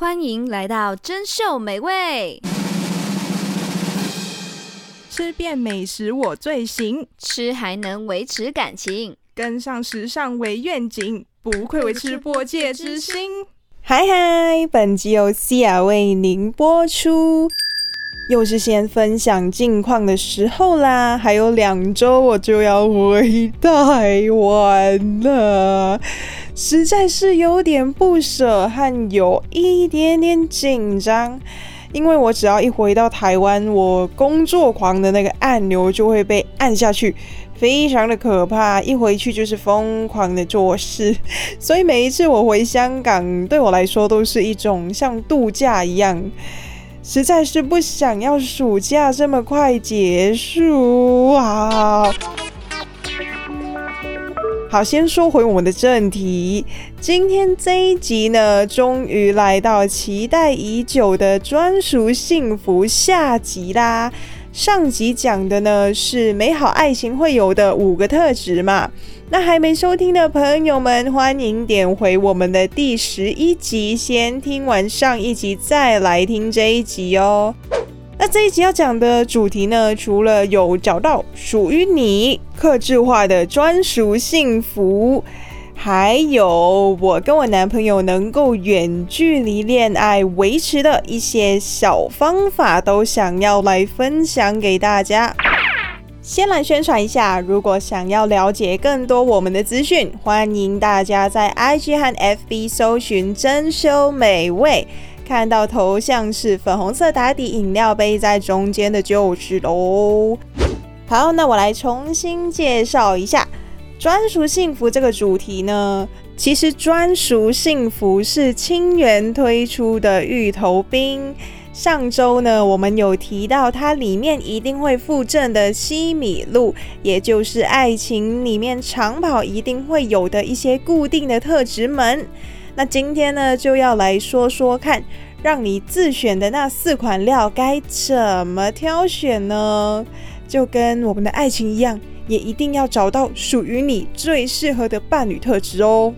欢迎来到珍秀美味，吃遍美食我最行，吃还能维持感情，跟上时尚为愿景，不愧为吃播界之星。嗨嗨，本集由 Cia 为您播出。又是先分享近况的时候啦，还有两周我就要回台湾了，实在是有点不舍和有一点点紧张，因为我只要一回到台湾，我工作狂的那个按钮就会被按下去，非常的可怕，一回去就是疯狂的做事，所以每一次我回香港，对我来说都是一种像度假一样。实在是不想要暑假这么快结束啊！好，先说回我们的正题，今天这一集呢，终于来到期待已久的专属幸福下集啦。上集讲的呢是美好爱情会有的五个特质嘛。那还没收听的朋友们，欢迎点回我们的第十一集，先听完上一集再来听这一集哦。那这一集要讲的主题呢，除了有找到属于你克制化的专属幸福，还有我跟我男朋友能够远距离恋爱维持的一些小方法，都想要来分享给大家。先来宣传一下，如果想要了解更多我们的资讯，欢迎大家在 IG 和 FB 搜寻“珍馐美味”，看到头像是粉红色打底饮料杯在中间的就是喽。好，那我来重新介绍一下专属幸福这个主题呢。其实专属幸福是清源推出的芋头冰。上周呢，我们有提到它里面一定会附赠的西米露，也就是爱情里面长跑一定会有的一些固定的特质们。那今天呢，就要来说说看，让你自选的那四款料该怎么挑选呢？就跟我们的爱情一样，也一定要找到属于你最适合的伴侣特质哦。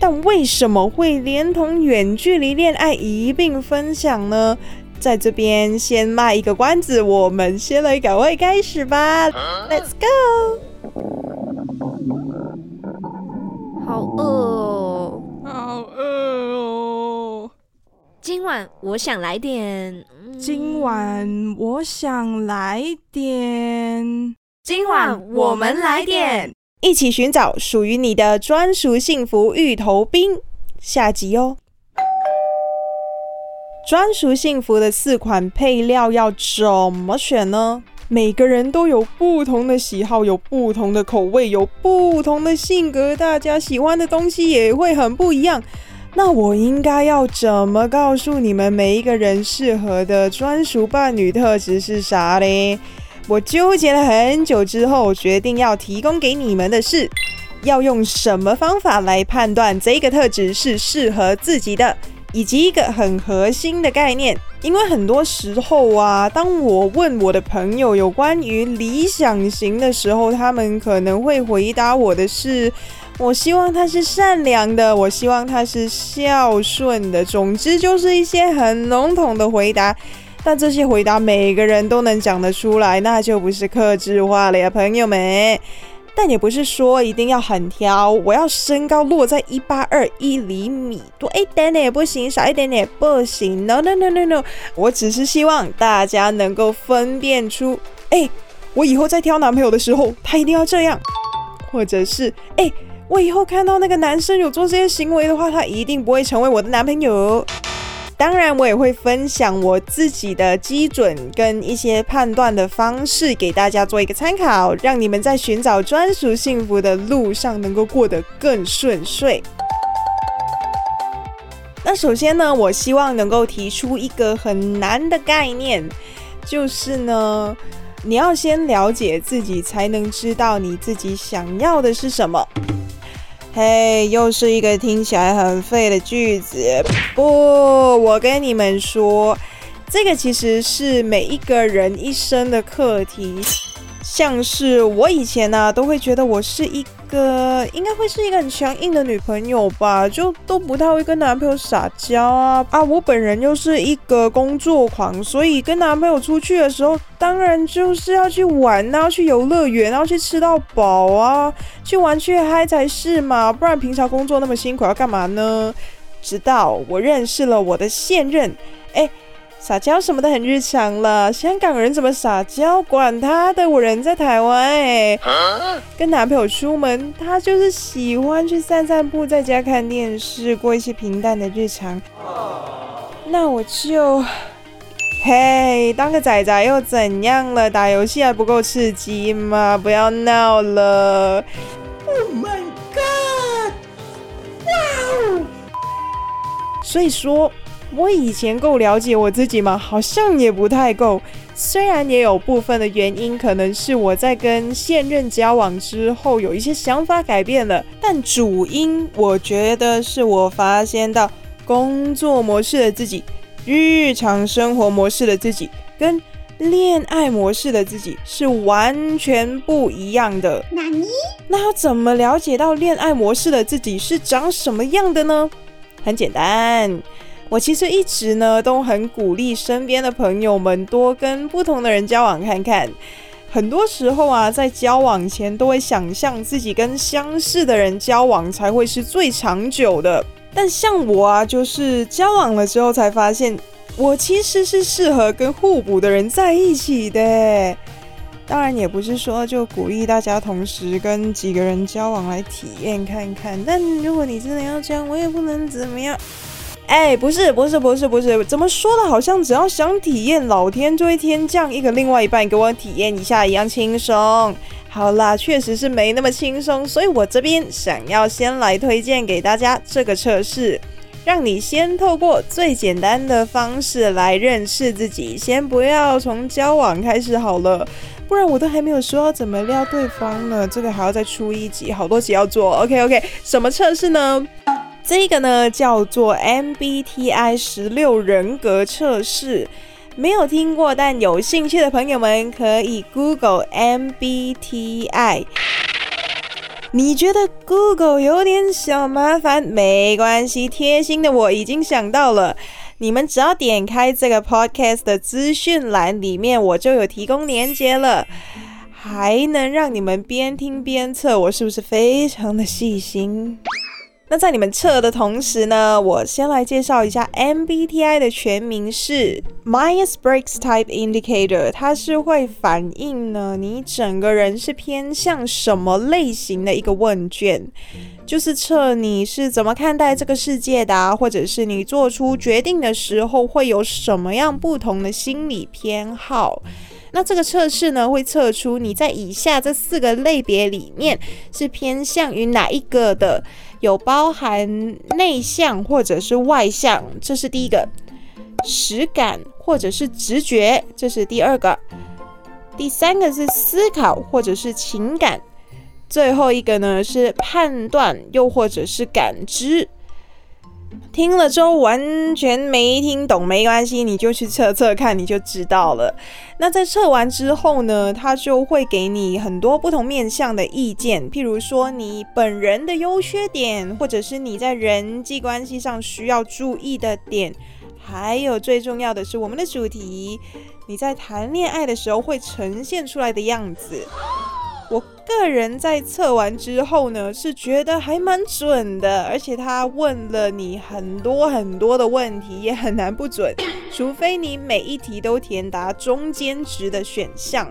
但为什么会连同远距离恋爱一并分享呢？在这边先卖一个关子，我们先来赶快开始吧，Let's go！好饿哦，好饿哦！今晚我想来点，今晚我想来点，今晚我们来点，一起寻找属于你的专属幸福芋头冰，下集哦。专属幸福的四款配料要怎么选呢？每个人都有不同的喜好，有不同的口味，有不同的性格，大家喜欢的东西也会很不一样。那我应该要怎么告诉你们每一个人适合的专属伴侣特质是啥嘞？我纠结了很久之后，决定要提供给你们的是，要用什么方法来判断这个特质是适合自己的。以及一个很核心的概念，因为很多时候啊，当我问我的朋友有关于理想型的时候，他们可能会回答我的是：我希望他是善良的，我希望他是孝顺的。总之就是一些很笼统的回答，但这些回答每个人都能讲得出来，那就不是克制化了呀，朋友们。但也不是说一定要很挑，我要身高落在一八二一厘米，多一点点也不行，少一点点也不行。No no no no no，我只是希望大家能够分辨出，哎、我以后在挑男朋友的时候，他一定要这样，或者是，哎、我以后看到那个男生有做这些行为的话，他一定不会成为我的男朋友。当然，我也会分享我自己的基准跟一些判断的方式给大家做一个参考，让你们在寻找专属幸福的路上能够过得更顺遂。那首先呢，我希望能够提出一个很难的概念，就是呢，你要先了解自己，才能知道你自己想要的是什么。嘿又是一个听起来很废的句子。不，我跟你们说，这个其实是每一个人一生的课题。像是我以前呢、都会觉得我是一个应该会是一个很强硬的女朋友吧，就都不太会跟男朋友撒娇啊啊！我本人又是一个工作狂，所以跟男朋友出去的时候，当然就是要去玩啊，去游乐园，然后去吃到饱啊，去玩去嗨才是嘛，不然平常工作那么辛苦要干嘛呢？直到我认识了我的现任，哎。撒娇什么的很日常了，香港人怎么撒娇？管他的，我人在台湾哎。跟男朋友出门，他就是喜欢去散散步，在家看电视，过一些平淡的日常。那我就，嘿，当个仔仔又怎样了？打游戏还不够刺激吗？不要闹了。Oh my god！哇哦！所以说。我以前够了解我自己吗？好像也不太够。虽然也有部分的原因，可能是我在跟现任交往之后有一些想法改变了，但主因我觉得是我发现到工作模式的自己、日常生活模式的自己跟恋爱模式的自己是完全不一样的。那？要怎么了解到恋爱模式的自己是长什么样的呢？很简单。我其实一直呢都很鼓励身边的朋友们多跟不同的人交往看看。很多时候啊，在交往前都会想象自己跟相似的人交往才会是最长久的。但像我啊，就是交往了之后才发现，我其实是适合跟互补的人在一起的。当然也不是说就鼓励大家同时跟几个人交往来体验看看。但如果你真的要这样，我也不能怎么样。哎，不是，不是，不是，不是，怎么说的？好像只要想体验，老天就会天降一个另外一半给我体验一下一样轻松。好啦，确实是没那么轻松，所以我这边想要先来推荐给大家这个测试，让你先透过最简单的方式来认识自己，先不要从交往开始好了，不然我都还没有说要怎么撩对方呢，这个还要再出一集，好多集要做。OK OK，什么测试呢？这个呢叫做 MBTI 十六人格测试，没有听过但有兴趣的朋友们可以 Google MBTI。你觉得 Google 有点小麻烦？没关系，贴心的我已经想到了，你们只要点开这个 Podcast 的资讯栏里面，我就有提供连接了，还能让你们边听边测，我是不是非常的细心？那在你们测的同时呢，我先来介绍一下 MBTI 的全名是 Myers-Briggs Type Indicator，它是会反映呢你整个人是偏向什么类型的一个问卷，就是测你是怎么看待这个世界的，或者是你做出决定的时候会有什么样不同的心理偏好。那这个测试呢，会测出你在以下这四个类别里面是偏向于哪一个的。有包含内向或者是外向，这是第一个；实感或者是直觉，这是第二个；第三个是思考或者是情感；最后一个呢是判断又或者是感知。听了之后完全没听懂没关系，你就去测测看，你就知道了。那在测完之后呢，他就会给你很多不同面向的意见，譬如说你本人的优缺点，或者是你在人际关系上需要注意的点，还有最重要的是我们的主题，你在谈恋爱的时候会呈现出来的样子。我个人在测完之后呢，是觉得还蛮准的，而且他问了你很多很多的问题，也很难不准，除非你每一题都填答中间值的选项。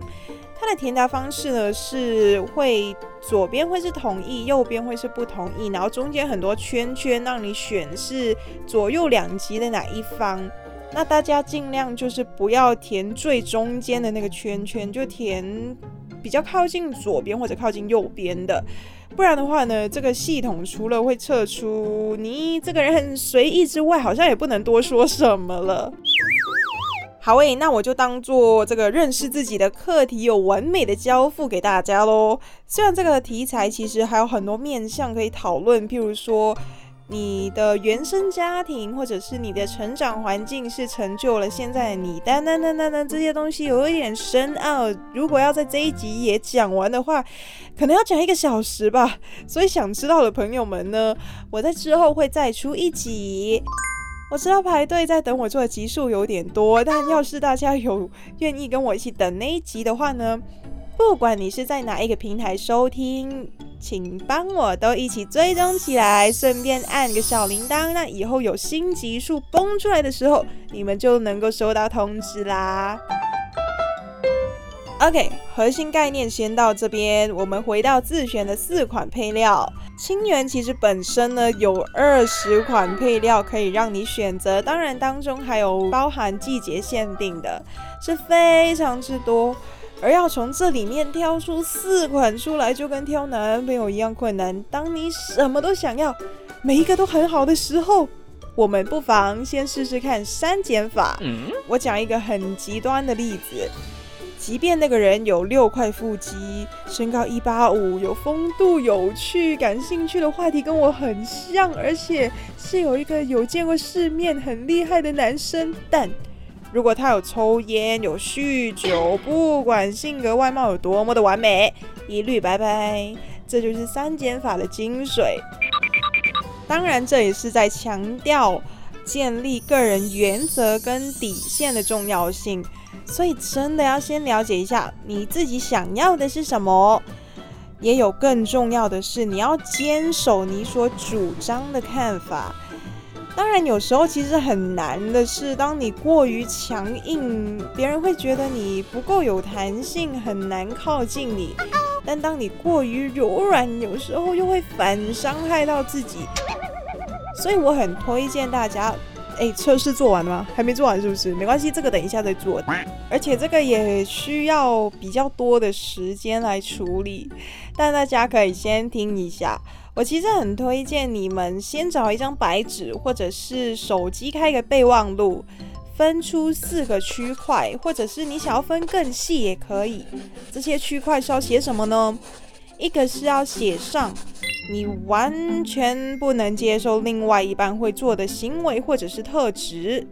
它的填答方式呢，是会左边会是同意，右边会是不同意，然后中间很多圈圈让你选是左右两极的哪一方。那大家尽量就是不要填最中间的那个圈圈，就填。比较靠近左边或者靠近右边的，不然的话呢，这个系统除了会测出你这个人很随意之外，好像也不能多说什么了。好诶，那我就当做这个认识自己的课题有完美的交付给大家喽。虽然这个题材其实还有很多面向可以讨论，譬如说你的原生家庭或者是你的成长环境是成就了现在的你，等等等等等这些东西有一点深奥。如果要在这一集也讲完的话，可能要讲一个小时吧。所以想知道的朋友们呢，我在之后会再出一集。我知道排队在等我做的集数有点多，但要是大家有愿意跟我一起等那一集的话呢，不管你是在哪一个平台收听，请帮我都一起追踪起来，顺便按个小铃铛，那以后有新集数蹦出来的时候，你们就能够收到通知啦。OK，核心概念先到这边，我们回到自选的四款配料。清源其实本身呢有二十款配料可以让你选择，当然当中还有包含季节限定的，是非常之多。而要从这里面挑出四款出来，就跟挑男朋友一样困难。当你什么都想要，每一个都很好的时候，我们不妨先试试看删减法。嗯，我讲一个很极端的例子，即便那个人有六块腹肌，身高一八五，有风度、有趣、感兴趣的话题跟我很像，而且是有一个有见过世面、很厉害的男生，但。如果他有抽烟、有酗酒，不管性格外貌有多么的完美，一律拜拜。这就是三减法的精髓。当然，这也是在强调建立个人原则跟底线的重要性。所以，真的要先了解一下你自己想要的是什么。也有更重要的是，你要坚守你所主张的看法。当然，有时候其实很难的是，当你过于强硬，别人会觉得你不够有弹性，很难靠近你；但当你过于柔软，有时候又会反伤害到自己。所以我很推荐大家，哎，测试做完了吗？还没做完是不是？没关系，这个等一下再做。而且这个也需要比较多的时间来处理，但大家可以先听一下。我其实很推荐你们先找一张白纸，或者是手机开个备忘录，分出四个区块，或者是你想要分更细也可以。这些区块是要写什么呢？一个是要写上你完全不能接受另外一半会做的行为或者是特质。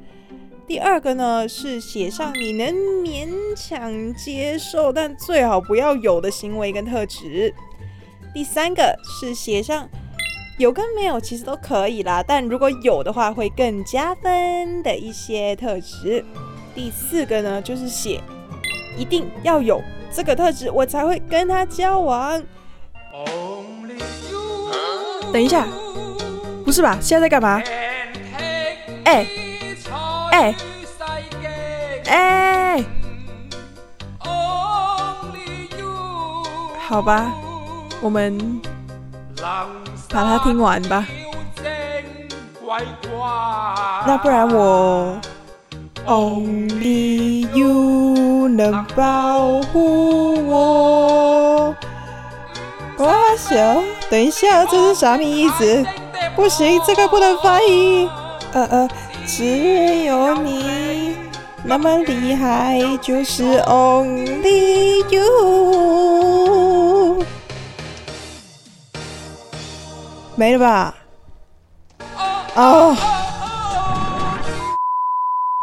第二个呢是写上你能勉强接受但最好不要有的行为跟特质。第三个是写上有跟没有其实都可以啦，但如果有的话会更加分的一些特质。第四个呢就是写一定要有这个特质，我才会跟他交往。等一下，不是吧？现在在干嘛？哎哎哎！好吧。我们把它听完吧。那不然我 Only You 能保护我。哇，行，等一下，这是啥意思？不行，这个不能翻译。呃呃，只有你那么厉害，就是 Only You。没了吧？哦，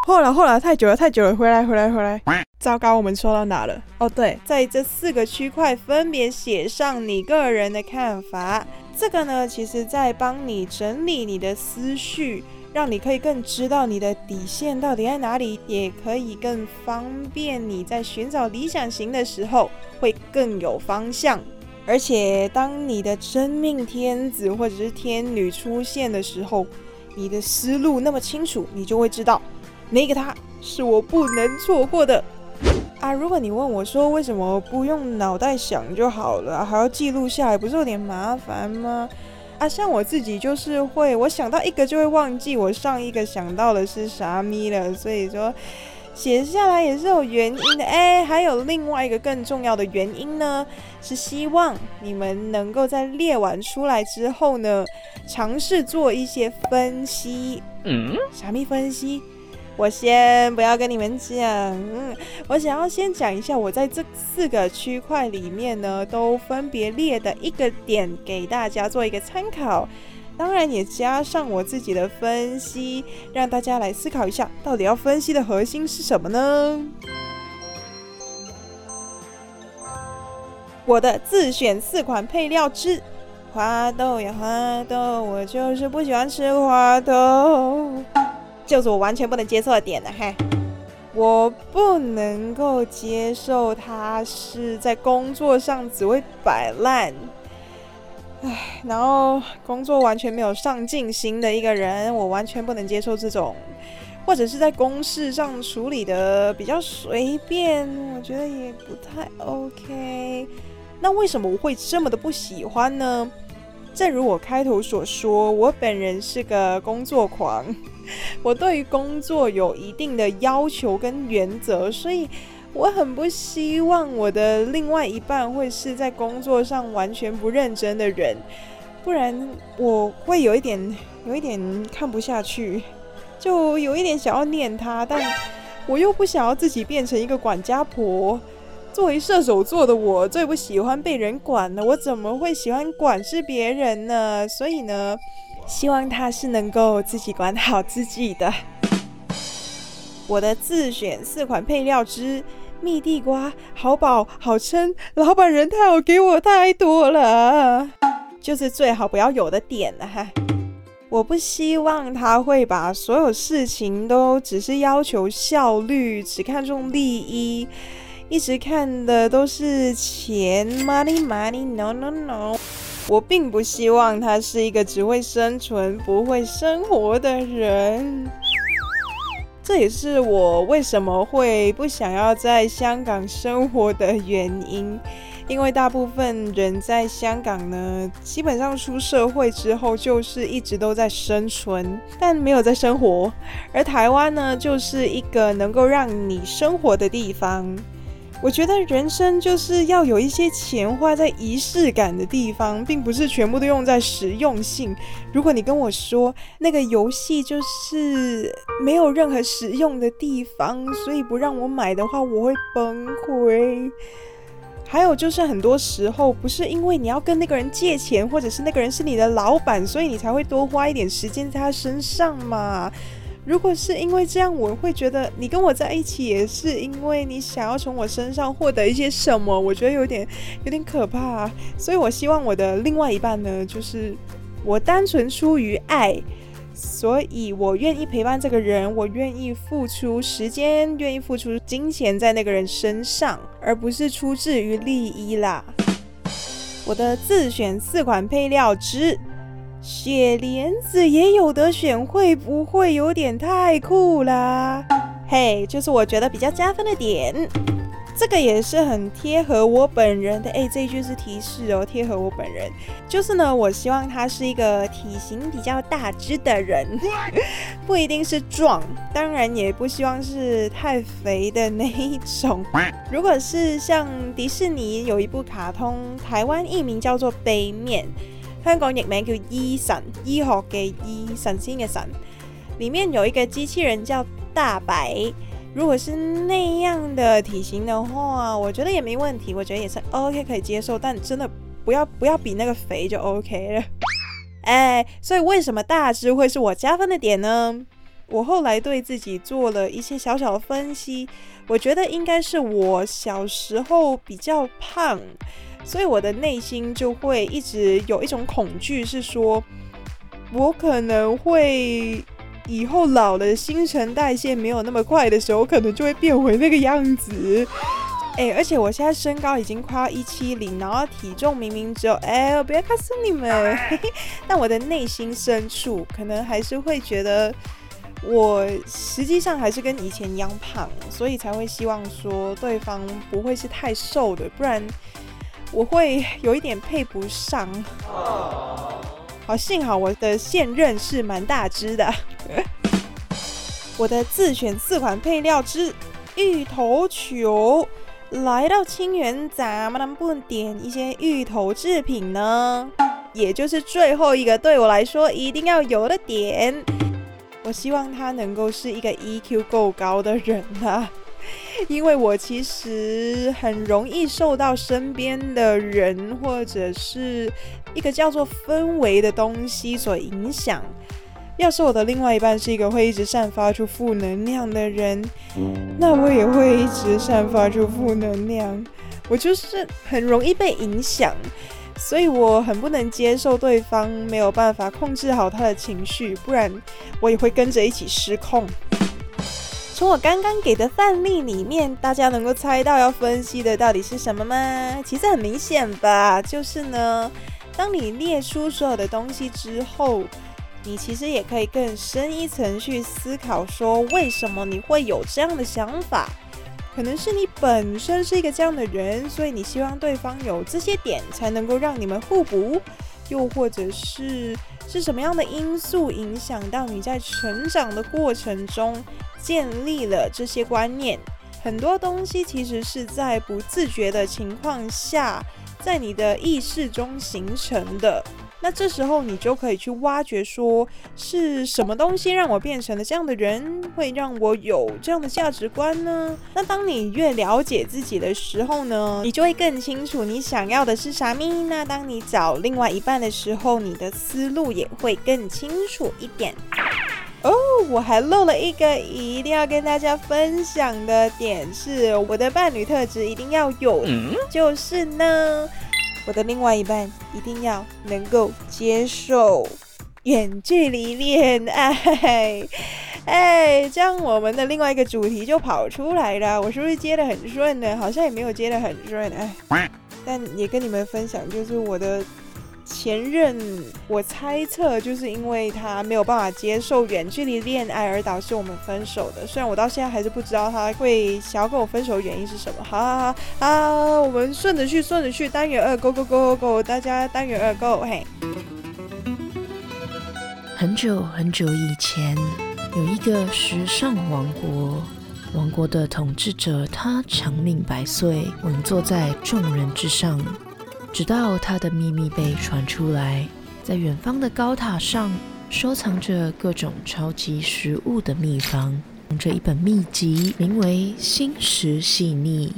后来后来太久了太久了，回来回来回来！糟糕，我们说到哪了？哦，对，在这四个区块分别写上你个人的看法。这个呢，其实在帮你整理你的思绪，让你可以更知道你的底线到底在哪里，也可以更方便你在寻找理想型的时候会更有方向。而且，当你的真命天子或者是天女出现的时候，你的思路那么清楚，你就会知道哪个他是我不能错过的啊！如果你问我说为什么不用脑袋想就好了，还要记录下来，不是有点麻烦吗？啊，像我自己就是会，我想到一个就会忘记我上一个想到的是啥咪了，所以说。写下来也是有原因的，哎，还有另外一个更重要的原因呢，是希望你们能够在列完出来之后呢，尝试做一些分析。嗯，啥咪分析？我先不要跟你们讲，嗯，我想要先讲一下我在这四个区块里面呢，都分别列的一个点给大家做一个参考。当然也加上我自己的分析，让大家来思考一下，到底要分析的核心是什么呢？我的自选四款配料之花豆呀花豆，我就是不喜欢吃花豆，就是我完全不能接受的点了哈。我不能够接受他是在工作上只会摆烂，唉，然后工作完全没有上进心的一个人，我完全不能接受这种，或者是在公事上处理的比较随便，我觉得也不太 OK。那为什么我会这么的不喜欢呢？正如我开头所说，我本人是个工作狂，我对于工作有一定的要求跟原则，所以我很不希望我的另外一半会是在工作上完全不认真的人，不然我会有一点有一点看不下去，就有一点想要念他，但我又不想要自己变成一个管家婆。作为射手座的我，最不喜欢被人管了。我怎么会喜欢管是别人呢？所以呢，希望他是能够自己管好自己的。我的自选四款配料之蜜地瓜，好饱好撑，老板人太好，给我太多了，就是最好不要有的点了哈。我不希望他会把所有事情都只是要求效率，只看重利益。一直看的都是钱，money money，no no no。我并不希望他是一个只会生存不会生活的人。这也是我为什么会不想要在香港生活的原因。因为大部分人在香港呢，基本上出社会之后就是一直都在生存，但没有在生活。而台湾呢，就是一个能够让你生活的地方。我觉得人生就是要有一些钱花在仪式感的地方，并不是全部都用在实用性。如果你跟我说那个游戏就是没有任何实用的地方，所以不让我买的话，我会崩溃。还有就是很多时候不是因为你要跟那个人借钱，或者是那个人是你的老板，所以你才会多花一点时间在他身上嘛。如果是因为这样，我会觉得你跟我在一起也是因为你想要从我身上获得一些什么，我觉得有点有点可怕。所以我希望我的另外一半呢，就是我单纯出于爱，所以我愿意陪伴这个人，我愿意付出时间，愿意付出金钱在那个人身上，而不是出自于利益啦。我的自选四款配料之。雪莲子也有得选，会不会有点太酷啦？嘿，就是我觉得比较加分的点，这个也是很贴合我本人的。哎，这一句是提示哦，贴合我本人。就是呢，我希望他是一个体型比较大只的人，不一定是壮，当然也不希望是太肥的那一种。如果是像迪士尼有一部卡通，台湾译名叫做《杯面》。香港译名叫医神，医学嘅医，神仙嘅神。里面有一个机器人叫大白，如果是那样的体型的话，我觉得也没问题，我觉得也是 OK 可以接受，但真的不要不要比那个肥就 OK 了。哎，所以为什么大只会是我加分的点呢？我后来对自己做了一些小小的分析，我觉得应该是我小时候比较胖。所以我的内心就会一直有一种恐惧，是说我可能会以后老了，新陈代谢没有那么快的时候，可能就会变回那个样子。哎，而且我现在身高已经快要一七零，然后体重明明只有……哎，我不要告诉你们，但我的内心深处可能还是会觉得我实际上还是跟以前一样胖，所以才会希望说对方不会是太瘦的，不然。我会有一点配不上，好，幸好我的现任是蛮大只的。我的自选四款配料之芋头球，来到清源，咱们能不能点一些芋头制品呢？也就是最后一个对我来说一定要有的点，我希望他能够是一个 EQ 够高的人啊。因为我其实很容易受到身边的人或者是一个叫做氛围的东西所影响。要是我的另外一半是一个会一直散发出负能量的人，那我也会一直散发出负能量。我就是很容易被影响，所以我很不能接受对方没有办法控制好他的情绪，不然我也会跟着一起失控。从我刚刚给的范例里面，大家能够猜到要分析的到底是什么吗？其实很明显吧，就是呢，当你列出所有的东西之后，你其实也可以更深一层去思考，说为什么你会有这样的想法？可能是你本身是一个这样的人，所以你希望对方有这些点，才能够让你们互补。又或者是是什么样的因素影响到你在成长的过程中建立了这些观念？很多东西其实是在不自觉的情况下，在你的意识中形成的。那这时候你就可以去挖掘，说是什么东西让我变成了这样的人，会让我有这样的价值观呢？那当你越了解自己的时候呢，你就会更清楚你想要的是啥咪。那当你找另外一半的时候，你的思路也会更清楚一点。哦，我还漏了一个一定要跟大家分享的点，是我的伴侣特质一定要有，就是呢。我的另外一半一定要能够接受远距离恋爱，哎，这样我们的另外一个主题就跑出来了。我是不是接得很顺呢？好像也没有接得很顺，哎，但也跟你们分享，就是我的。前任，我猜测就是因为他没有办法接受远距离恋爱而导致我们分手的。虽然我到现在还是不知道他会想要跟我分手的原因是什么。好好好，好，我们顺着去，顺着去，单元二，Go Go Go Go Go，大家单元二 Go，嘿。很久很久以前，有一个时尚王国，王国的统治者他长命百岁，稳坐在众人之上。直到他的秘密被传出来，在远方的高塔上收藏着各种超级食物的秘方，藏着一本秘籍，名为《心食细腻》。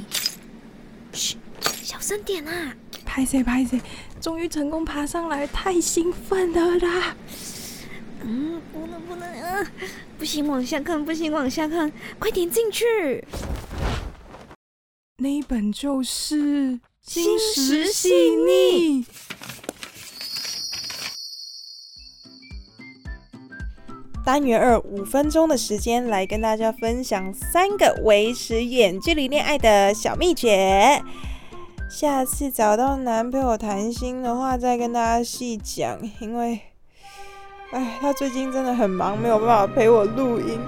嘘，小声点啊！拍谁拍谁，终于成功爬上来，太兴奋了啦！嗯，不能不能啊！不行，往下看，不行，往下看，快点进去。那一本就是。心食细腻。单元二五分钟的时间，来跟大家分享三个维持远距离恋爱的小秘诀。下次找到男朋友谈心的话，再跟大家细讲。因为，哎，他最近真的很忙，没有办法陪我录音。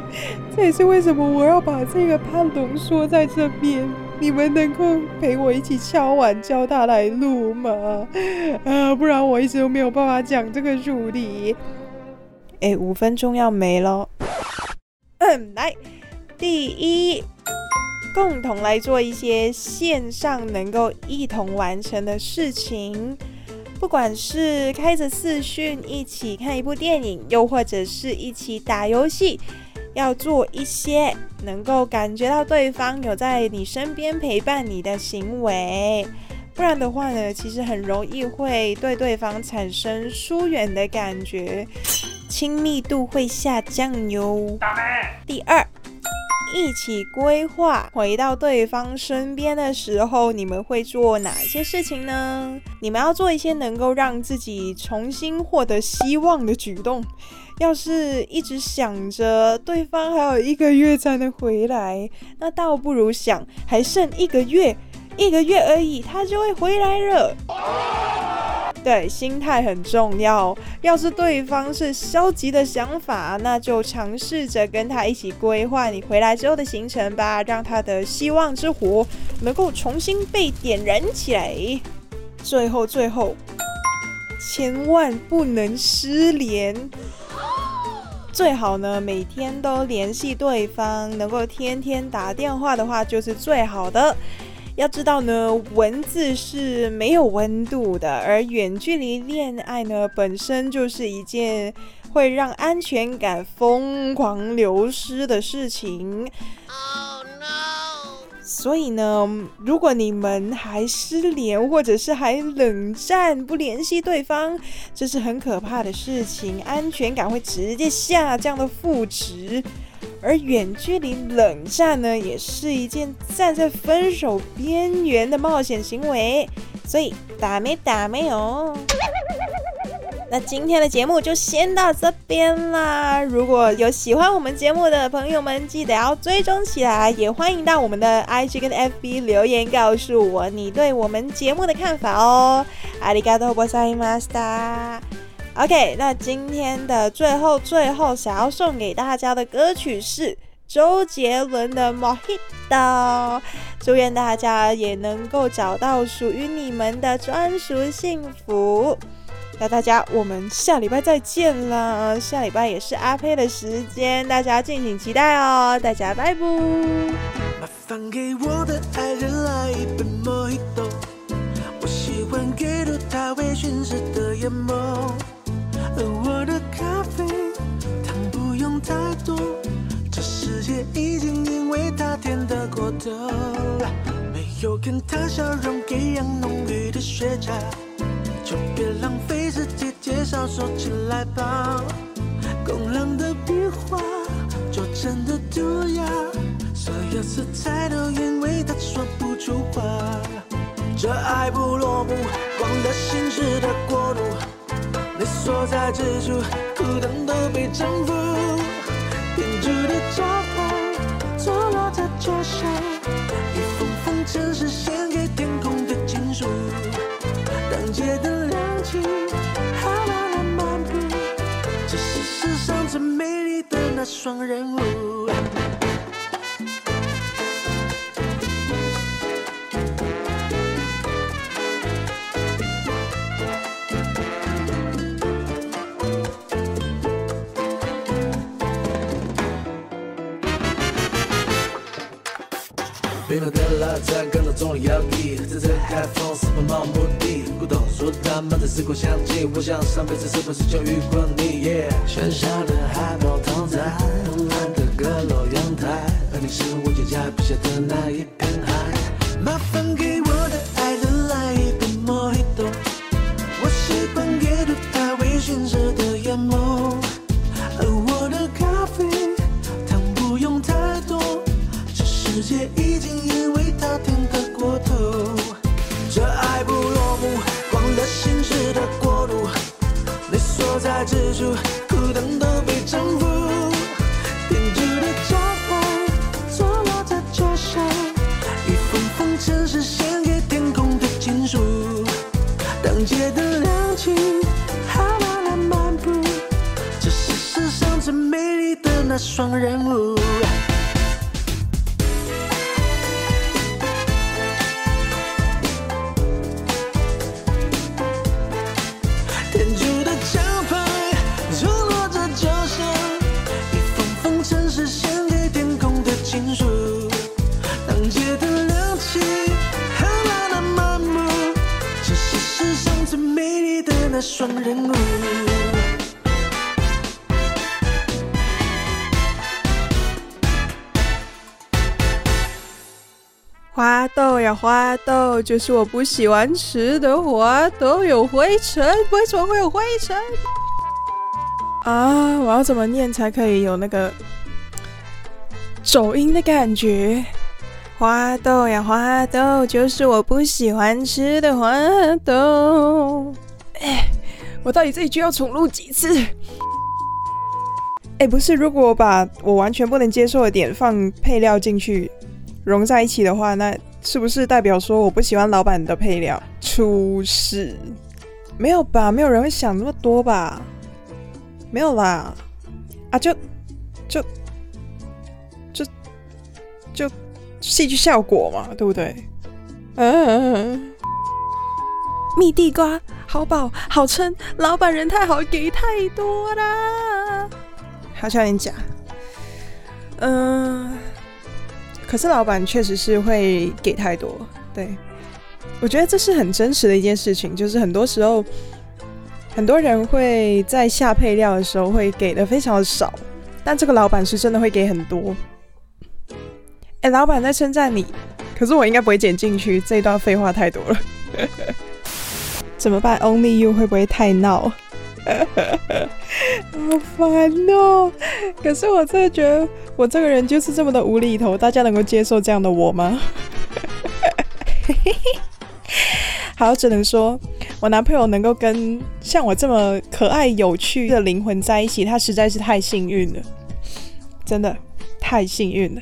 这也是为什么我要把这个潘龙说在这边。你们能够陪我一起敲碗叫他来录吗？啊，不然我一直都没有办法讲这个主题。哎，五分钟要没了。嗯，来，第一，共同来做一些线上能够一同完成的事情，不管是开着视讯一起看一部电影，又或者是一起打游戏。要做一些能够感觉到对方有在你身边陪伴你的行为，不然的话呢，其实很容易会对对方产生疏远的感觉，亲密度会下降哟。第二，一起规划回到对方身边的时候，你们会做哪些事情呢？你们要做一些能够让自己重新获得希望的举动。要是一直想着对方还有一个月才能回来，那倒不如想还剩一个月，一个月而已，他就会回来了。对，心态很重要。要是对方是消极的想法，那就尝试着跟他一起规划你回来之后的行程吧，让他的希望之火能够重新被点燃起来。最后，最后，千万不能失联。最好呢，每天都联系对方，能够天天打电话的话就是最好的。要知道呢，文字是没有温度的，而远距离恋爱呢，本身就是一件会让安全感疯狂流失的事情。Oh no！所以呢，如果你们还失联，或者是还冷战不联系对方，这是很可怕的事情，安全感会直接下降的负值。而远距离冷战呢，也是一件站在分手边缘的冒险行为，所以打没打没有。那今天的节目就先到这边啦。如果有喜欢我们节目的朋友们，记得要追踪起来，也欢迎到我们的 IG 跟 FB 留言告诉我你对我们节目的看法哦。ありがとうございました。 OK，那今天的最后最后想要送给大家的歌曲是周杰伦的《Mojito》，祝愿大家也能够找到属于你们的专属幸福。那大家，我们下礼拜再见了。下礼拜也是阿呸的时间，大家敬请期待哦。大家拜拜。麻烦给我的爱人来一杯莫吉托，我喜欢给入他微醺时的眼眸，咖啡糖不用太多，这世界已经因为他甜得过头，没有跟他笑容一样浓郁的雪茄。就别浪费时间介绍，说起来吧。工人的笔画，拙真的涂鸦，所有色彩都因为他说不出话。这爱不落幕，光的心事的，所在之处，孤单都被征服。天主的招牌，坐落在桌上，一封封城市献给天空的情书。当街灯亮起，好浪漫漫步，这是世上最美丽的那双人舞。的拉萨，感到重力摇曳，在这海风四方漫目的，古董书摊满载时光香气，我想上辈子是不是就遇过你？Yeah，喧嚣的海报躺在慵懒的阁楼阳台，而你是我脚下笔下的那一片海。麻烦给我的爱人来一杯莫吉托，我喜欢阅读他微醺时的眼眸，而我的咖啡糖不用太多，这世界已经。在花豆呀花豆，就是我不喜欢吃的花豆，有灰尘，为什么会有灰尘？啊，我要怎么念才可以有那个走音的感觉？花豆呀花豆，就是我不喜欢吃的花豆。哎，我到底这一句要重录几次？哎，不是，如果我把我完全不能接受的点放配料进去融在一起的话，那是不是代表说我不喜欢老板的配料？出事？没有吧？没有人会想那么多吧？没有啦，啊，就就就就戏剧效果嘛，对不对？嗯，蜜地瓜。好饱好撑，老板人太好，给太多啦，好像有点假。嗯、可是老板确实是会给太多。对，我觉得这是很真实的一件事情，就是很多时候很多人会在下配料的时候会给的非常的少，但这个老板是真的会给很多。哎，老板在称赞你，可是我应该不会剪进去，这一段废话太多了。怎么办？Only you 会不会太闹？好烦哦！可是我真的觉得我这个人就是这么的无厘头，大家能够接受这样的我吗？好，只能说我男朋友能够跟像我这么可爱、有趣的灵魂在一起，他实在是太幸运了，真的太幸运了。